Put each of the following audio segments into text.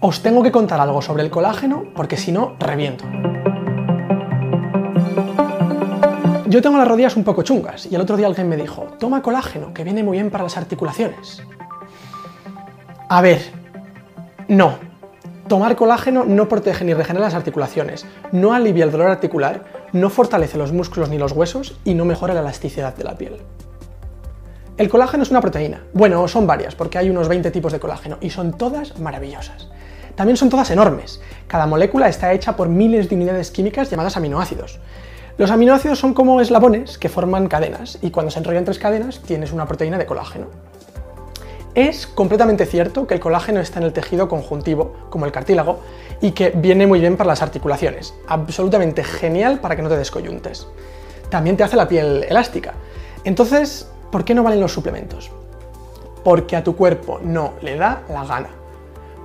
Os tengo que contar algo sobre el colágeno porque si no, reviento. Yo tengo las rodillas un poco chungas y el otro día alguien me dijo, toma colágeno, que viene muy bien para las articulaciones. A ver, no. Tomar colágeno no protege ni regenera las articulaciones, no alivia el dolor articular, no fortalece los músculos ni los huesos y no mejora la elasticidad de la piel. El colágeno es una proteína. Bueno, son varias, porque hay unos 20 tipos de colágeno y son todas maravillosas. También son todas enormes. Cada molécula está hecha por miles de unidades químicas llamadas aminoácidos. Los aminoácidos son como eslabones que forman cadenas y cuando se enrollan tres cadenas tienes una proteína de colágeno. Es completamente cierto que el colágeno está en el tejido conjuntivo, como el cartílago, y que viene muy bien para las articulaciones. Absolutamente genial para que no te descoyuntes. También te hace la piel elástica. Entonces, ¿por qué no valen los suplementos? Porque a tu cuerpo no le da la gana.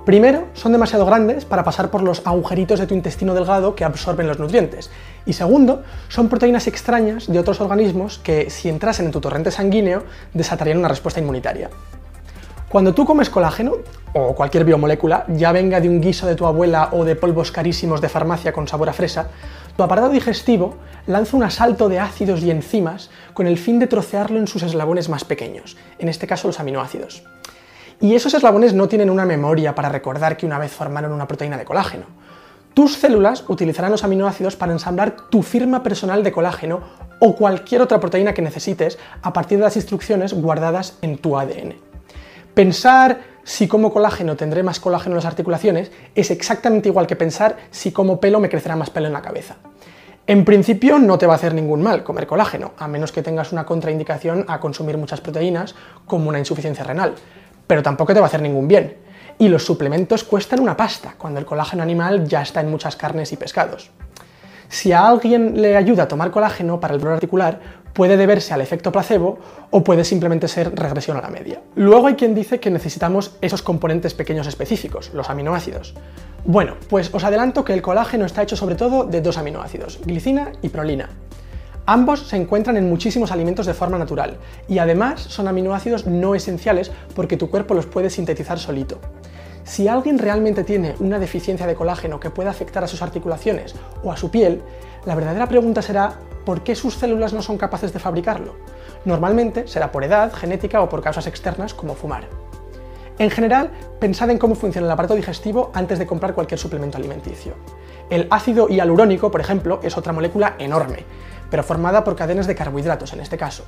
Primero, son demasiado grandes para pasar por los agujeritos de tu intestino delgado que absorben los nutrientes. Y segundo, son proteínas extrañas de otros organismos que, si entrasen en tu torrente sanguíneo, desatarían una respuesta inmunitaria. Cuando tú comes colágeno, o cualquier biomolécula, ya venga de un guiso de tu abuela o de polvos carísimos de farmacia con sabor a fresa, tu aparato digestivo lanza un asalto de ácidos y enzimas con el fin de trocearlo en sus eslabones más pequeños, en este caso los aminoácidos. Y esos eslabones no tienen una memoria para recordar que una vez formaron una proteína de colágeno. Tus células utilizarán los aminoácidos para ensamblar tu firma personal de colágeno o cualquier otra proteína que necesites a partir de las instrucciones guardadas en tu ADN. Pensar si como colágeno tendré más colágeno en las articulaciones es exactamente igual que pensar si como pelo me crecerá más pelo en la cabeza. En principio no te va a hacer ningún mal comer colágeno, a menos que tengas una contraindicación a consumir muchas proteínas, como una insuficiencia renal pero tampoco te va a hacer ningún bien. Y los suplementos cuestan una pasta, cuando el colágeno animal ya está en muchas carnes y pescados. Si a alguien le ayuda a tomar colágeno para el dolor articular, puede deberse al efecto placebo o puede simplemente ser regresión a la media. Luego hay quien dice que necesitamos esos componentes pequeños específicos, los aminoácidos. Bueno, pues os adelanto que el colágeno está hecho sobre todo de dos aminoácidos, glicina y prolina. Ambos se encuentran en muchísimos alimentos de forma natural y además son aminoácidos no esenciales porque tu cuerpo los puede sintetizar solito. Si alguien realmente tiene una deficiencia de colágeno que pueda afectar a sus articulaciones o a su piel, la verdadera pregunta será ¿por qué sus células no son capaces de fabricarlo? Normalmente será por edad, genética o por causas externas como fumar. En general, pensad en cómo funciona el aparato digestivo antes de comprar cualquier suplemento alimenticio. El ácido hialurónico, por ejemplo, es otra molécula enorme pero formada por cadenas de carbohidratos en este caso.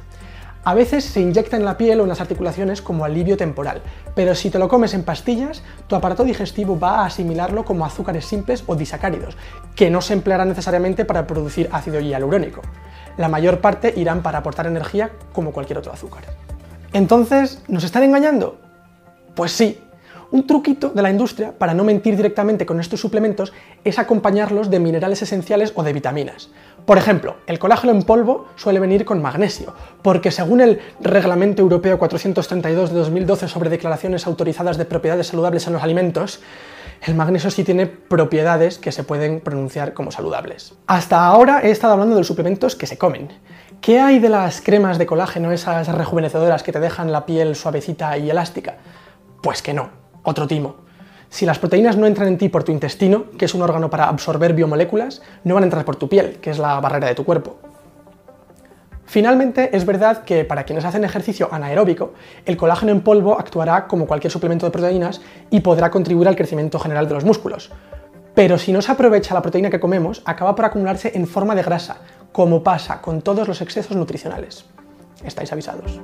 A veces se inyecta en la piel o en las articulaciones como alivio temporal, pero si te lo comes en pastillas, tu aparato digestivo va a asimilarlo como azúcares simples o disacáridos, que no se emplearán necesariamente para producir ácido hialurónico. La mayor parte irán para aportar energía como cualquier otro azúcar. Entonces, ¿nos están engañando? Pues sí, un truquito de la industria para no mentir directamente con estos suplementos es acompañarlos de minerales esenciales o de vitaminas. Por ejemplo, el colágeno en polvo suele venir con magnesio, porque según el Reglamento Europeo 432 de 2012 sobre declaraciones autorizadas de propiedades saludables en los alimentos, el magnesio sí tiene propiedades que se pueden pronunciar como saludables. Hasta ahora he estado hablando de los suplementos que se comen. ¿Qué hay de las cremas de colágeno, esas rejuvenecedoras que te dejan la piel suavecita y elástica? Pues que no, otro timo. Si las proteínas no entran en ti por tu intestino, que es un órgano para absorber biomoléculas, no van a entrar por tu piel, que es la barrera de tu cuerpo. Finalmente, es verdad que para quienes hacen ejercicio anaeróbico, el colágeno en polvo actuará como cualquier suplemento de proteínas y podrá contribuir al crecimiento general de los músculos. Pero si no se aprovecha la proteína que comemos, acaba por acumularse en forma de grasa, como pasa con todos los excesos nutricionales. Estáis avisados.